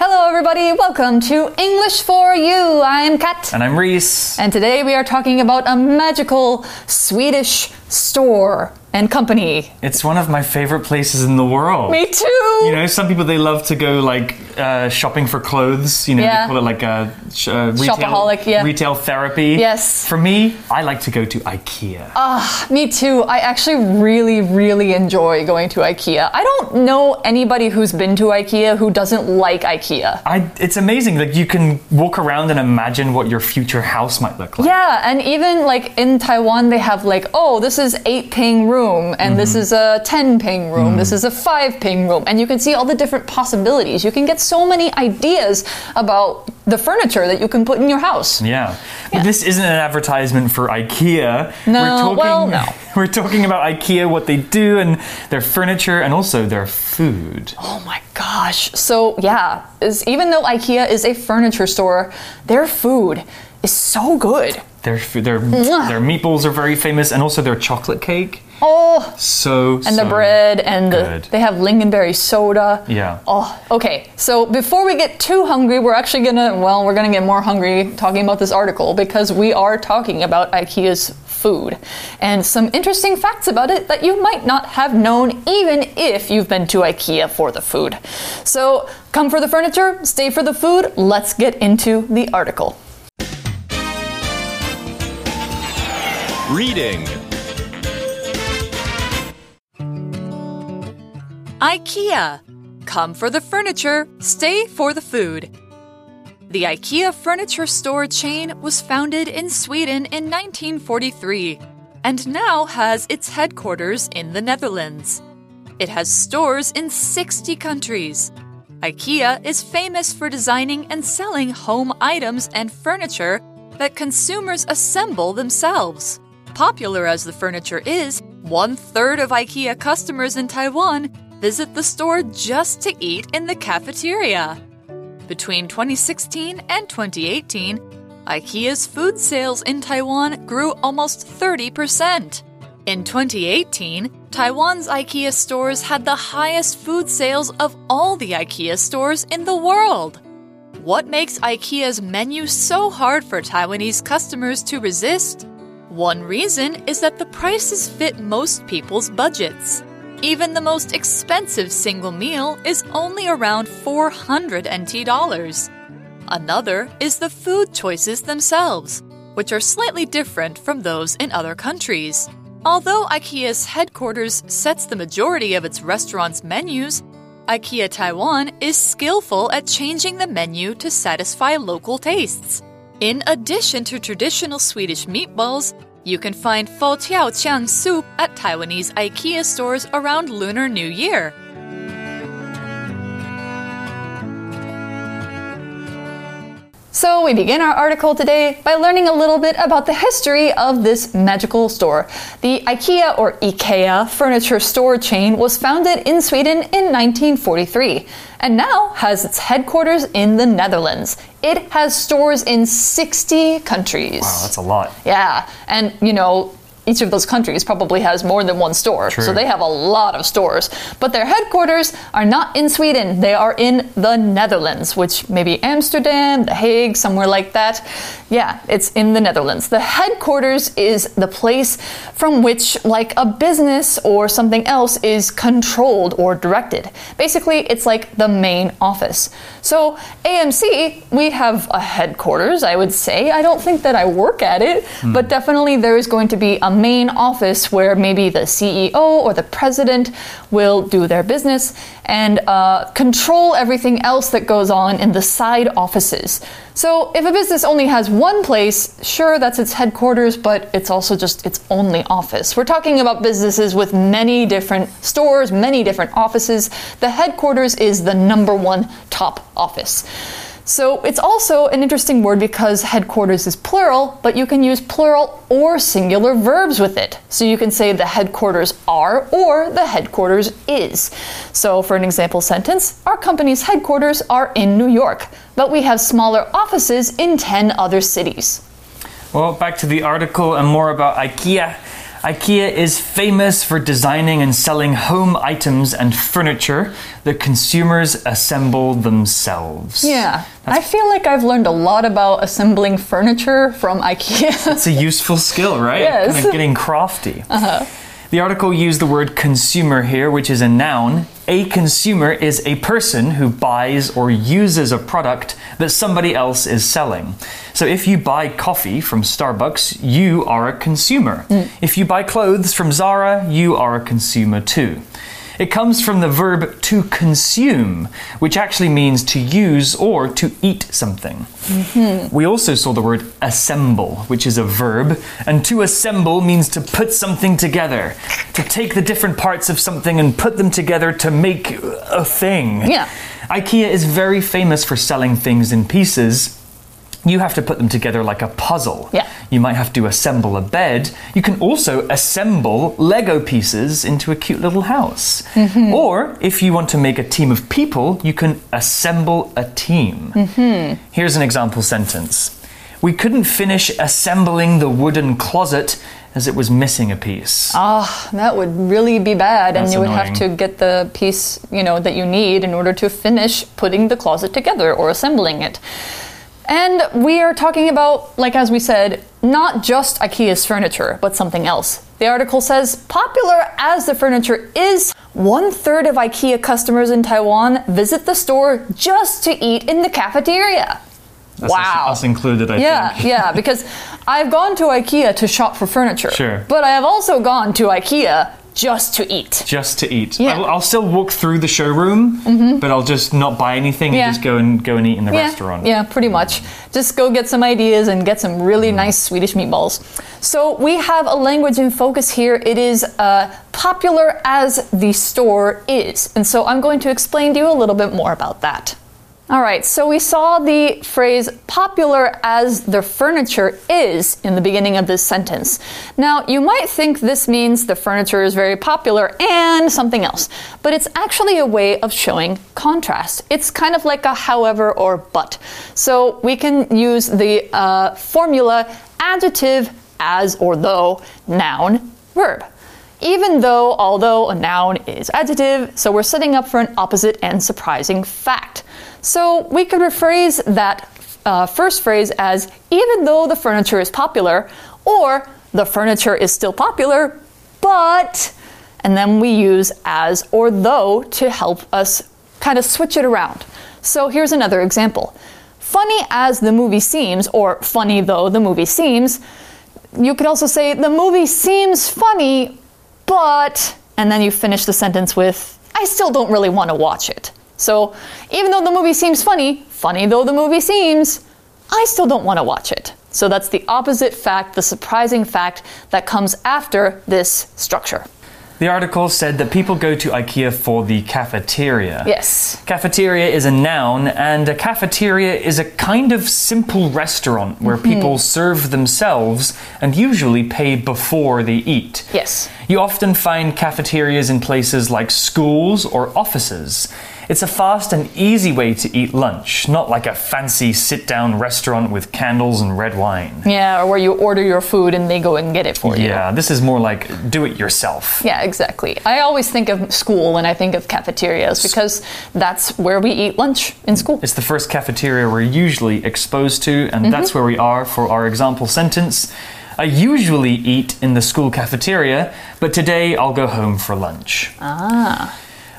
Hello, everybody. Welcome to English for You. I'm Kat. And I'm Reese. And today we are talking about a magical Swedish store and company. It's one of my favorite places in the world. Me too. You know, some people they love to go like uh, shopping for clothes. You know, Yeah. they call it like a sh- uh, retail, Shopaholic, yeah. retail therapy. Yes. For me, I like to go to IKEA. Ah, me too. I actually really, really enjoy going to IKEA. I don't know anybody who's been to IKEA who doesn't like IKEA. I, it's amazing. Like you can walk around and imagine what your future house might look like. Yeah, and even like in Taiwan, they have like, oh, this is eight ping room, and this mm-hmm. is a ten ping room, this mm-hmm. is a five ping room, and you can see all the different possibilities. You can get so many ideas about the furniture that you can put in your house. Yeah. But this isn't an advertisement for IKEA. No, we're talking, well, no. We're talking about IKEA, what they do, and their furniture, and also their food. Oh my gosh. So, yeah, is, even though IKEA is a furniture store, their food is so good. Their their their meatballs are very famous, and also their chocolate cake. Oh, So and the bread and the, good. they have lingonberry soda. Yeah. Oh, okay. So before we get too hungry, we're actually gonna well, we're gonna get more hungry talking about this article because we are talking about IKEA's food and some interesting facts about it that you might not have known even if you've been to IKEA for the food. So come for the furniture, stay for the food. Let's get into the article. Reading IKEA. Come for the furniture, stay for the food. The IKEA furniture store chain was founded in Sweden in 1943 and now has its headquarters in the Netherlands. It has stores in 60 countries. IKEA is famous for designing and selling home items and furniture that consumers assemble themselves. Popular as the furniture is, one third of IKEA customers in Taiwan visit the store just to eat in the cafeteria. Between 2016 and 2018, IKEA's food sales in Taiwan grew almost 30%. In 2018, Taiwan's IKEA stores had the highest food sales of all the IKEA stores in the world. What makes IKEA's menu so hard for Taiwanese customers to resist? One reason is that the prices fit most people's budgets. Even the most expensive single meal is only around 400 NT dollars. Another is the food choices themselves, which are slightly different from those in other countries. Although IKEA's headquarters sets the majority of its restaurants' menus, IKEA Taiwan is skillful at changing the menu to satisfy local tastes. In addition to traditional Swedish meatballs, you can find Fo Tiao Chiang soup at Taiwanese IKEA stores around Lunar New Year. So, we begin our article today by learning a little bit about the history of this magical store. The IKEA or IKEA furniture store chain was founded in Sweden in 1943 and now has its headquarters in the Netherlands. It has stores in 60 countries. Wow, that's a lot. Yeah, and you know, each of those countries probably has more than one store, so they have a lot of stores. But their headquarters are not in Sweden, they are in the Netherlands, which maybe Amsterdam, The Hague, somewhere like that. Yeah, it's in the Netherlands. The headquarters is the place from which, like a business or something else, is controlled or directed. Basically, it's like the main office. So, AMC, we have a headquarters, I would say. I don't think that I work at it, hmm. but definitely there is going to be a main office where maybe the CEO or the president will do their business and uh, control everything else that goes on in the side offices. So, if a business only has one place, sure, that's its headquarters, but it's also just its only office. We're talking about businesses with many different stores, many different offices. The headquarters is the number one top office. So it's also an interesting word because headquarters is plural, but you can use plural or singular verbs with it. So you can say the headquarters are or the headquarters is. So for an example sentence, our company's headquarters are in New York, but we have smaller offices in 10 other cities. Well, back to the article and more about IKEA. IKEA is famous for designing and selling home items and furniture that consumers assemble themselves. Yeah. I feel like I've learned a lot about assembling furniture from IKEA. It's a useful skill, right? Yes. Kind of getting crafty. Uh-huh. The article used the word consumer here, which is a noun. A consumer is a person who buys or uses a product that somebody else is selling. So if you buy coffee from Starbucks, you are a consumer. Mm. If you buy clothes from Zara, you are a consumer too. It comes from the verb to consume, which actually means to use or to eat something. Mm-hmm. We also saw the word assemble, which is a verb, and to assemble means to put something together, to take the different parts of something and put them together to make a thing. Yeah. IKEA is very famous for selling things in pieces. You have to put them together like a puzzle. Yeah. You might have to assemble a bed. You can also assemble Lego pieces into a cute little house. Mm-hmm. Or if you want to make a team of people, you can assemble a team. Mm-hmm. Here's an example sentence We couldn't finish assembling the wooden closet as it was missing a piece. Ah, that would really be bad, and you would have to get the piece, you know, that you need in order to finish putting the closet together or assembling it. And we are talking about, like as we said, not just IKEA's furniture, but something else. The article says, popular as the furniture is, one third of IKEA customers in Taiwan visit the store just to eat in the cafeteria. That's wow. Us, us included, I Yeah, think. yeah, because I've gone to IKEA to shop for furniture. Sure. But I have also gone to IKEA just to eat. Just to eat. Yeah. I'll, I'll still walk through the showroom, but I'll just not buy anything Yeah. and just go and go and eat in the Yeah, restaurant. yeah, pretty much. Just go get some ideas and get some really nice Swedish meatballs. So we have a language in focus here. It is uh, popular as the store is. And so I'm going to explain to you a little bit more about that. All right, so we saw the phrase popular as the furniture is in the beginning of this sentence. Now, you might think this means the furniture is very popular and something else, but it's actually a way of showing contrast. It's kind of like a however or but. So we can use the uh, formula adjective as or though, noun, verb even though, although a noun is adjective, so we're setting up for an opposite and surprising fact. So we could rephrase that uh, first phrase as even though the furniture is popular, or the furniture is still popular, but, and then we use as or though to help us kind of switch it around. So here's another example. Funny as the movie seems, or funny though the movie seems, you could also say the movie seems funny, but, and then you finish the sentence with, I still don't really want to watch it. So, even though the movie seems funny, funny though the movie seems, I still don't want to watch it. So, that's the opposite fact, the surprising fact that comes after this structure. The article said that people go to IKEA for the cafeteria. Yes. Cafeteria is a noun, and a cafeteria is a kind of simple restaurant where Mm-hmm. people serve themselves and usually pay before they eat. Yes. You often find cafeterias in places like schools or offices. It's a fast and easy way to eat lunch, not like a fancy sit down restaurant with candles and red wine. Yeah, or where you order your food and they go and get it for you. Yeah, this is more like do it yourself. Yeah, exactly. I always think of school when I think of cafeterias because that's where we eat lunch in school. It's the first cafeteria we're usually exposed to, and that's where we are for our example sentence. I usually eat in the school cafeteria, but today I'll go home for lunch. Ah.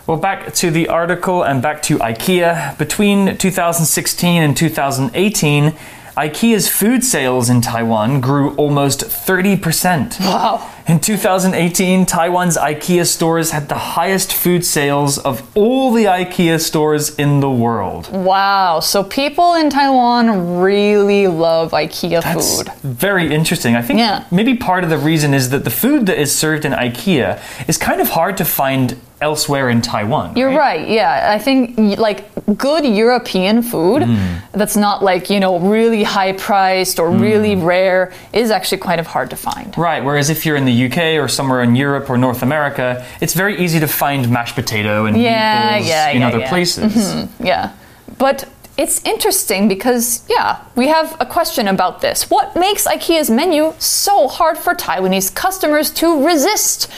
Well, back to the article and back to IKEA. Between 2016 and 2018, IKEA's food sales in Taiwan grew almost 30%. Wow. In 2018, Taiwan's IKEA stores had the highest food sales of all the IKEA stores in the world. Wow. So people in Taiwan really love IKEA That's food. very interesting. I think Yeah. maybe part of the reason is that the food that is served in IKEA is kind of hard to find elsewhere in Taiwan. You're right. Yeah, I think like good European food hmm. that's not like, you know, really high priced or hmm. really rare is actually kind of hard to find. Right, whereas if you're in the UK or somewhere in Europe or North America, it's very easy to find mashed potato and Yeah, meatballs yeah, in yeah, other yeah. places. Mm-hmm, yeah. But It's interesting because, yeah, we have a question about this. What makes IKEA's menu so hard for Taiwanese customers to resist?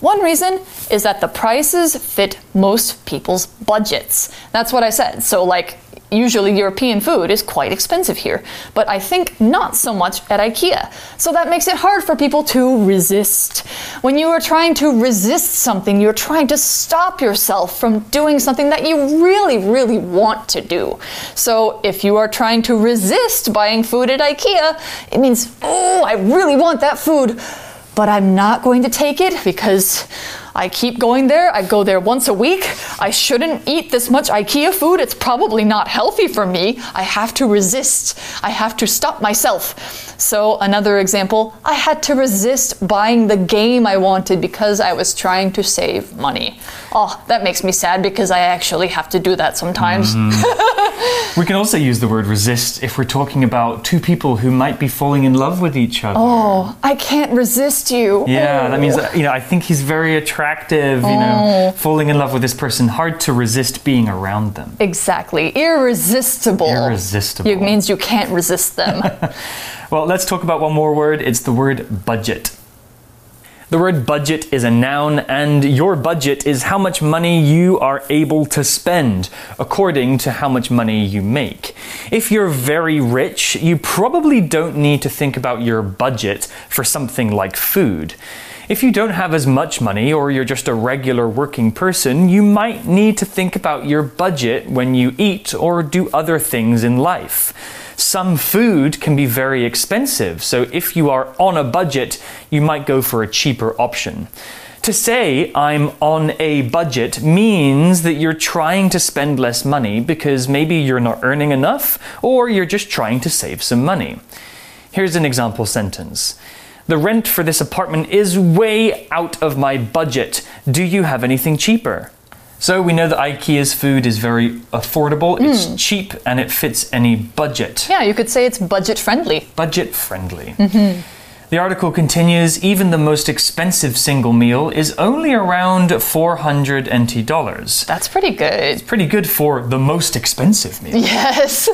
One reason is that the prices fit most people's budgets. That's what I said. So, like, usually European food is quite expensive here, but I think not so much at IKEA. So that makes it hard for people to resist. When you are trying to resist something, you're trying to stop yourself from doing something that you really, really want to do. So if you are trying to resist buying food at IKEA, it means, oh, I really want that food, but I'm not going to take it because I keep going there. I go there once a week. I shouldn't eat this much IKEA food. It's probably not healthy for me. I have to resist. I have to stop myself. So, another example, I had to resist buying the game I wanted because I was trying to save money. Oh, that makes me sad because I actually have to do that sometimes. Mm-hmm. We can also use the word resist if we're talking about two people who might be falling in love with each other. Oh, I can't resist you. Yeah, that means Oh. you know, I think he's very attractive, you know, oh. falling in love with this person, hard to resist being around them. Exactly. Irresistible. Irresistible. It means you can't resist them. Well, let's talk about one more word. It's the word budget. The word budget is a noun, and your budget is how much money you are able to spend according to how much money you make. If you're very rich, you probably don't need to think about your budget for something like food. If you don't have as much money or you're just a regular working person, you might need to think about your budget when you eat or do other things in life. Some food can be very expensive, so if you are on a budget, you might go for a cheaper option. To say I'm on a budget means that you're trying to spend less money because maybe you're not earning enough or you're just trying to save some money. Here's an example sentence. The rent for this apartment is way out of my budget. Do you have anything cheaper? So we know that IKEA's food is very affordable, it's hmm. cheap, and it fits any budget. yeah, you could say it's budget friendly. Budget friendly. Mm-hmm. The article continues even the most expensive single meal is only around 400 NT dollars. That's pretty good. It's pretty good for the most expensive meal. Yes.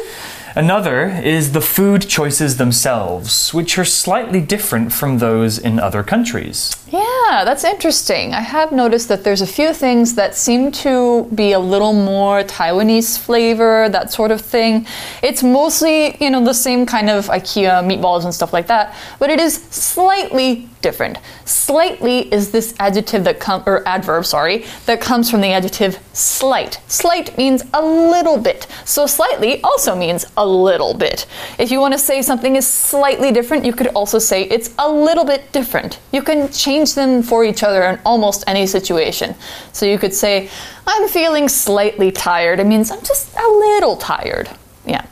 Another is the food choices themselves, which are slightly different from those in other countries. Yeah, that's interesting. I have noticed that there's a few things that seem to be a little more Taiwanese flavor, that sort of thing. It's mostly, you know, the same kind of IKEA meatballs and stuff like that, but it is slightly different. Slightly is this adjective that comes, or adverb, sorry, that comes from the adjective slight. Slight means a little bit. So slightly also means a little bit. If you want to say something is slightly different, you could also say it's a little bit different. You can change them for each other in almost any situation. So you could say, I'm feeling slightly tired. It means I'm just a little tired. Yeah.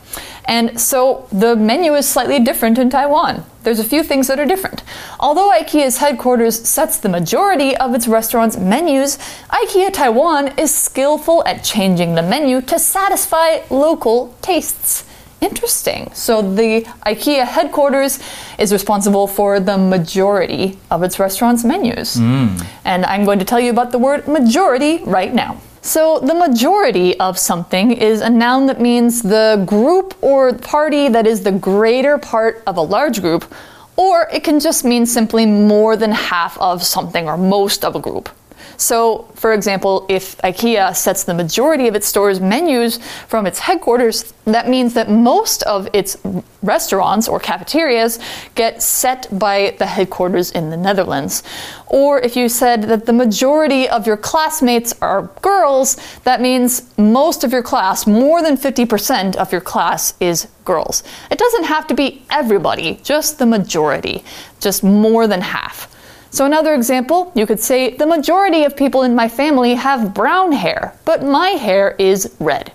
And so the menu is slightly different in Taiwan. There's a few things that are different. Although IKEA's headquarters sets the majority of its restaurants' menus, IKEA Taiwan is skillful at changing the menu to satisfy local tastes. Interesting. So the IKEA headquarters is responsible for the majority of its restaurants' menus. Hmm. And I'm going to tell you about the word majority right now. So, the majority of something is a noun that means the group or party that is the greater part of a large group, or it can just mean simply more than half of something or most of a group. So, for example, if IKEA sets the majority of its stores' menus from its headquarters, that means that most of its restaurants or cafeterias get set by the headquarters in the Netherlands. Or if you said that the majority of your classmates are girls, that means most of your class, more than 50% of your class, is girls. It doesn't have to be everybody, just the majority, just more than half. So, another example, you could say the majority of people in my family have brown hair, but my hair is red.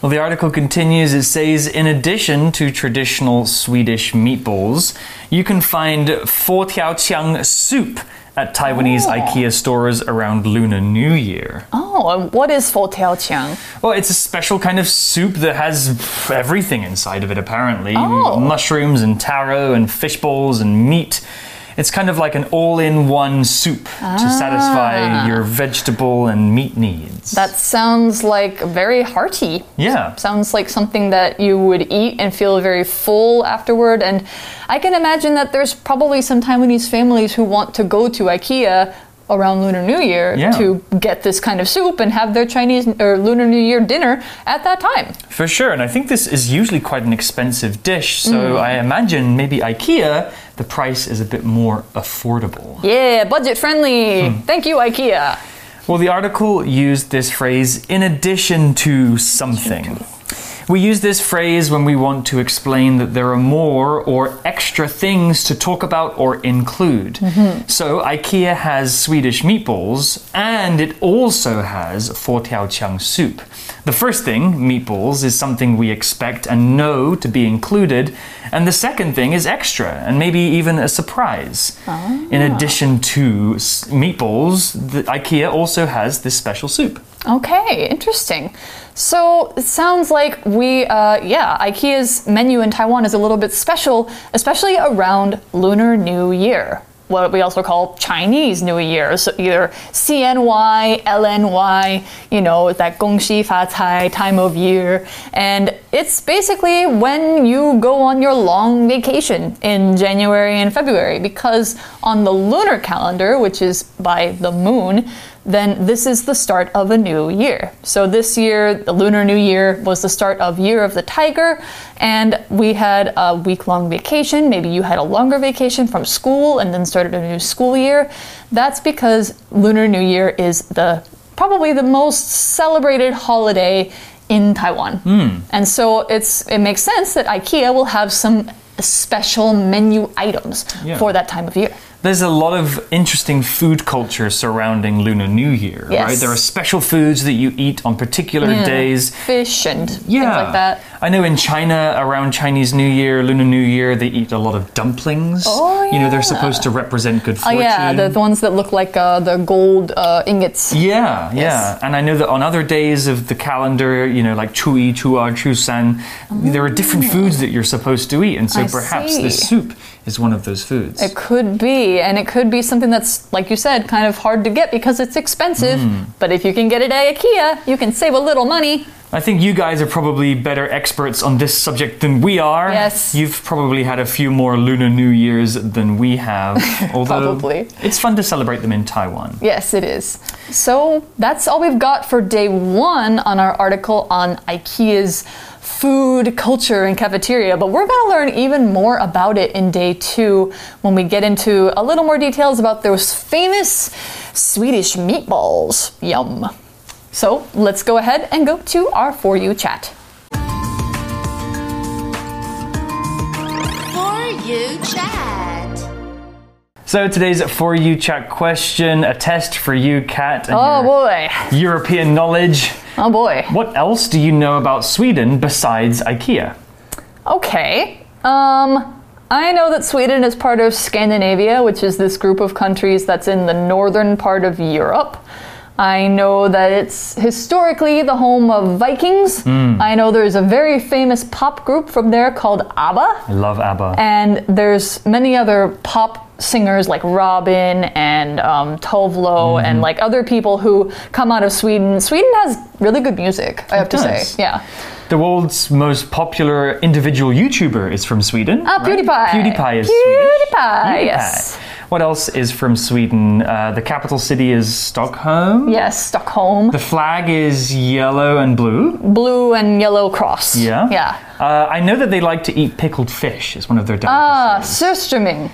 Well, the article continues. It says, in addition to traditional Swedish meatballs, you can find Fo Tiao soup at Taiwanese oh. IKEA stores around Lunar New Year. Oh, and what is fo tiao qiang? Well, it's a special kind of soup that has everything inside of it, apparently Oh. mushrooms and taro and fish balls and meat. It's kind of like an all in one soup to satisfy your vegetable and meat needs. That sounds like very hearty. yeah. Sounds like something that you would eat and feel very full afterward. And I can imagine that there's probably some Taiwanese families who want to go to IKEA around Lunar New Year Yeah. to get this kind of soup and have their Chinese or Lunar New Year dinner at that time. For sure, and I think this is usually quite an expensive dish, so Mm. I imagine maybe IKEA, the price is a bit more affordable. Yeah, budget friendly. Hmm. Thank you, IKEA. Well, the article used this phrase in addition to something. We use this phrase when we want to explain that there are more or extra things to talk about or include. Mm-hmm. So, IKEA has Swedish meatballs and it also has Fortiaoqiang soup. The first thing, meatballs, is something we expect and know to be included, and the second thing is extra and maybe even a surprise. Ah. In addition to meatballs, the IKEA also has this special soup. Okay, interesting. So it sounds like we, uh, yeah, IKEA's menu in Taiwan is a little bit special, especially around Lunar New Year. What we also call Chinese New Year, so either CNY, LNY, you know, that Gongxi Fa Cai time of year. And it's basically when you go on your long vacation in January and February, because on the lunar calendar, which is by the moon, then this is the start of a new year. So this year, the Lunar New Year was the start of Year of the Tiger, and we had a week long vacation. Maybe you had a longer vacation from school and then started a new school year. That's because Lunar New Year is the probably the most celebrated holiday in Taiwan. Hmm. And so it's it makes sense that IKEA will have some special menu items Yeah. for that time of year. There's a lot of interesting food culture surrounding Lunar New Year, Yes. right? There are special foods that you eat on particular Yeah. days. Fish and Yeah. things like that. I know in China, around Chinese New Year, Lunar New Year, they eat a lot of dumplings. Oh, You know, they're supposed to represent good fortune. Oh yeah, the, the ones that look like uh, the gold uh, ingots. Yeah, yeah. And I know that on other days of the calendar, you know, like Chu Yi, Chu Er, Chu San, there are different foods that you're supposed to eat. And so I perhaps see. this soup is one of those foods. It could be, and it could be something that's, like you said, kind of hard to get because it's expensive. Hmm. But if you can get it at IKEA, you can save a little money. I think you guys are probably better experts on this subject than we are. Yes. You've probably had a few more Lunar New Years than we have. Although Probably. it's fun to celebrate them in Taiwan. Yes, it is. So that's all we've got for day one on our article on IKEA's food culture and cafeteria. But we're going to learn even more about it in day two when we get into a little more details about those famous Swedish meatballs. Yum. So let's go ahead and go to our For You chat. For you chat. So today's For You Chat question, a test for you, Kat, and Oh your boy. European knowledge. Oh boy. What else do you know about Sweden besides IKEA? Okay. Um, I know that Sweden is part of Scandinavia, which is this group of countries that's in the northern part of Europe. I know that it's historically the home of Vikings. I know there's a very famous pop group from there called ABBA. I love ABBA. And there's many other pop singers like Robyn and um, Tove Lo Mm-hmm. and like other people who come out of Sweden. Sweden has really good music, I have to does. say. Yeah. The world's most popular individual YouTuber is from Sweden. Ah, right? PewDiePie. PewDiePie is PewDiePie, Swedish. yes. What else is from Sweden? Uh, the capital city is Stockholm. Yes, Stockholm. The flag is yellow and blue. Blue and yellow cross. Yeah. Yeah. Uh, I know that they like to eat pickled fish. It's one of their Ah, delicacies. surströmming.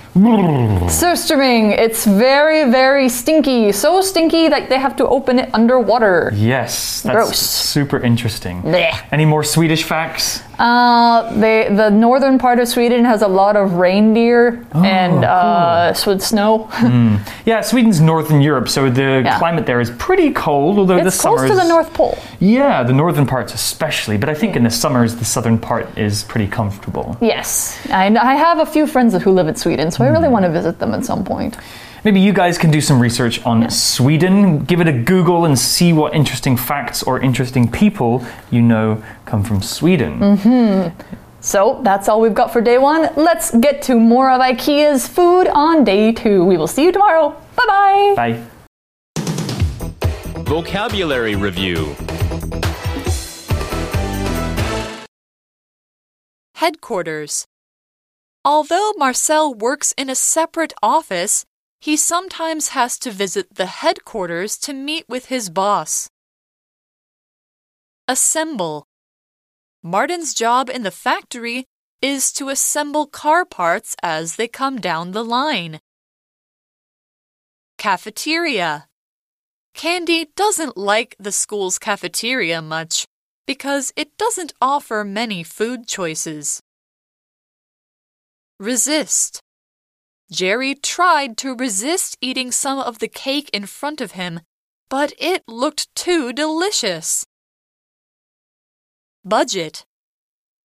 surströmming. It's very, very stinky. So stinky that they have to open it underwater. yes, that's Gross. super interesting. Blech. Any more Swedish facts? Uh, they, the northern part of Sweden has a lot of reindeer Oh, and uh, snow. Yeah, Sweden's northern Europe, so the Yeah. climate there is pretty cold. Although the it's close to the North Pole. Yeah, the northern parts especially, but I think in the summers the southern part is pretty comfortable. Yes. I, I have a few friends who live in Sweden, so I really hmm. want to visit them at some point. Maybe you guys can do some research on Sweden, give it a Google and see what interesting facts or interesting people you know come from Sweden. Mm-hmm. So that's all we've got for day one. Let's get to more of IKEA's food on day two. We will see you tomorrow. Bye bye. Bye. Vocabulary Review Headquarters. Although Marcel works in a separate office, he sometimes has to visit the headquarters to meet with his boss. Assemble. Martin's job in the factory is to assemble car parts as they come down the line. Cafeteria. Candy doesn't like the school's cafeteria much because it doesn't offer many food choices. Resist. Jerry tried to resist eating some of the cake in front of him, but it looked too delicious. Budget.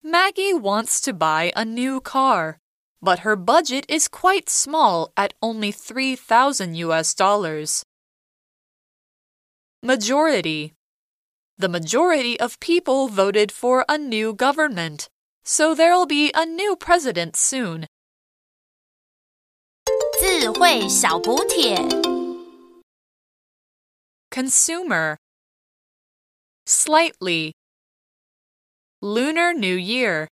Maggie wants to buy a new car, but her budget is quite small at only 3000 US dollars. Majority. The majority of people voted for a new government, so there'll be a new president soon. 智慧小补帖。 Consumer. Slightly. Lunar New Year.